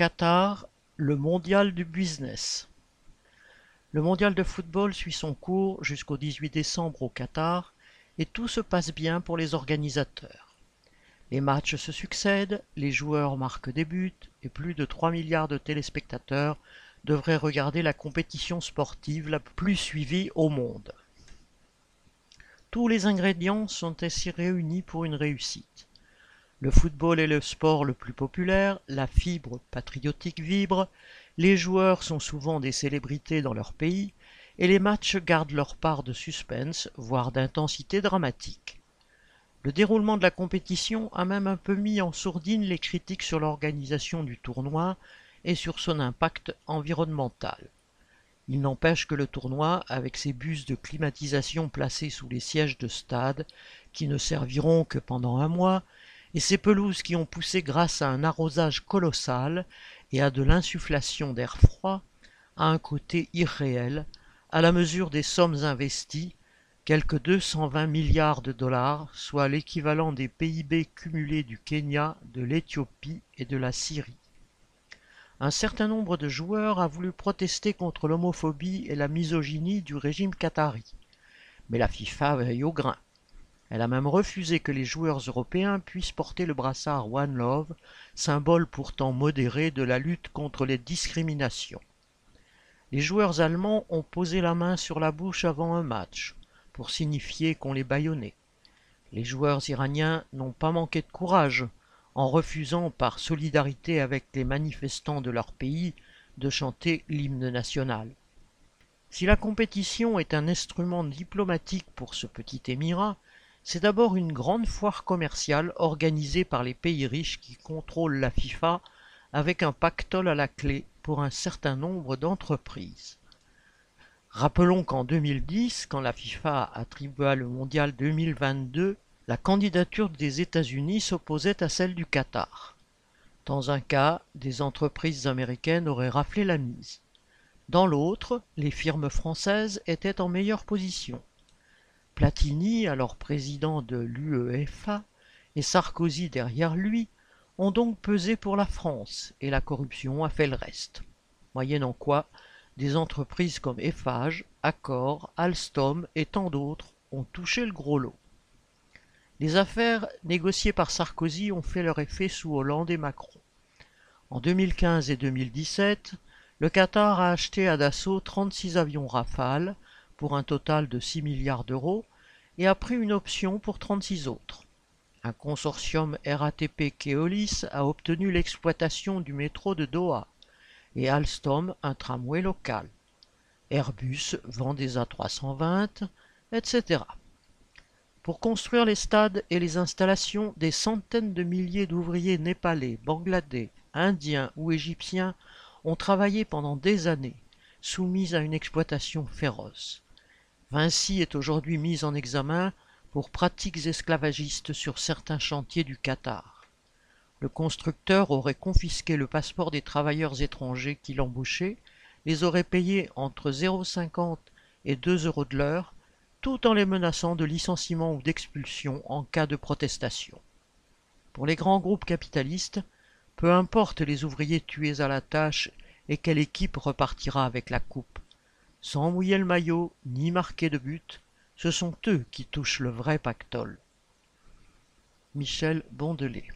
Qatar, le mondial du business. Le mondial de football suit son cours jusqu'au 18 décembre au Qatar et tout se passe bien pour les organisateurs. Les matchs se succèdent, les joueurs marquent des buts et plus de 3 milliards de téléspectateurs devraient regarder la compétition sportive la plus suivie au monde. Tous les ingrédients sont ainsi réunis pour une réussite. Le football est le sport le plus populaire, la fibre patriotique vibre, les joueurs sont souvent des célébrités dans leur pays, et les matchs gardent leur part de suspense, voire d'intensité dramatique. Le déroulement de la compétition a même un peu mis en sourdine les critiques sur l'organisation du tournoi et sur son impact environnemental. Il n'empêche que le tournoi, avec ses bus de climatisation placés sous les sièges de stade, qui ne serviront que pendant un mois, et ces pelouses qui ont poussé grâce à un arrosage colossal et à de l'insufflation d'air froid, a un côté irréel, à la mesure des sommes investies, quelques 220 milliards de dollars, soit l'équivalent des PIB cumulés du Kenya, de l'Éthiopie et de la Syrie. Un certain nombre de joueurs a voulu protester contre l'homophobie et la misogynie du régime qatari. Mais la FIFA veille au grain. Elle a même refusé que les joueurs européens puissent porter le brassard One Love, symbole pourtant modéré de la lutte contre les discriminations. Les joueurs allemands ont posé la main sur la bouche avant un match, pour signifier qu'on les bâillonnait. Les joueurs iraniens n'ont pas manqué de courage, en refusant par solidarité avec les manifestants de leur pays de chanter l'hymne national. Si la compétition est un instrument diplomatique pour ce petit émirat, c'est d'abord une grande foire commerciale organisée par les pays riches qui contrôlent la FIFA avec un pactole à la clé pour un certain nombre d'entreprises. Rappelons qu'en 2010, quand la FIFA attribua le mondial 2022, la candidature des États-Unis s'opposait à celle du Qatar. Dans un cas, des entreprises américaines auraient raflé la mise. Dans l'autre, les firmes françaises étaient en meilleure position. Platini, alors président de l'UEFA, et Sarkozy derrière lui, ont donc pesé pour la France, et la corruption a fait le reste. Moyennant quoi, des entreprises comme Eiffage, Accor, Alstom et tant d'autres ont touché le gros lot. Les affaires négociées par Sarkozy ont fait leur effet sous Hollande et Macron. En 2015 et 2017, le Qatar a acheté à Dassault 36 avions Rafale pour un total de 6 milliards d'euros et a pris une option pour 36 autres. Un consortium RATP Keolis a obtenu l'exploitation du métro de Doha et Alstom un tramway local. Airbus vend des A320, etc. Pour construire les stades et les installations, des centaines de milliers d'ouvriers népalais, bangladais, indiens ou égyptiens ont travaillé pendant des années, soumis à une exploitation féroce. Vinci est aujourd'hui mise en examen pour pratiques esclavagistes sur certains chantiers du Qatar. Le constructeur aurait confisqué le passeport des travailleurs étrangers qui l'embauchaient, les aurait payés entre 0,50 et 2 euros de l'heure, tout en les menaçant de licenciement ou d'expulsion en cas de protestation. Pour les grands groupes capitalistes, peu importe les ouvriers tués à la tâche et quelle équipe repartira avec la coupe sans mouiller le maillot ni marquer de but, ce sont eux qui touchent le vrai pactole. Michel Bondelet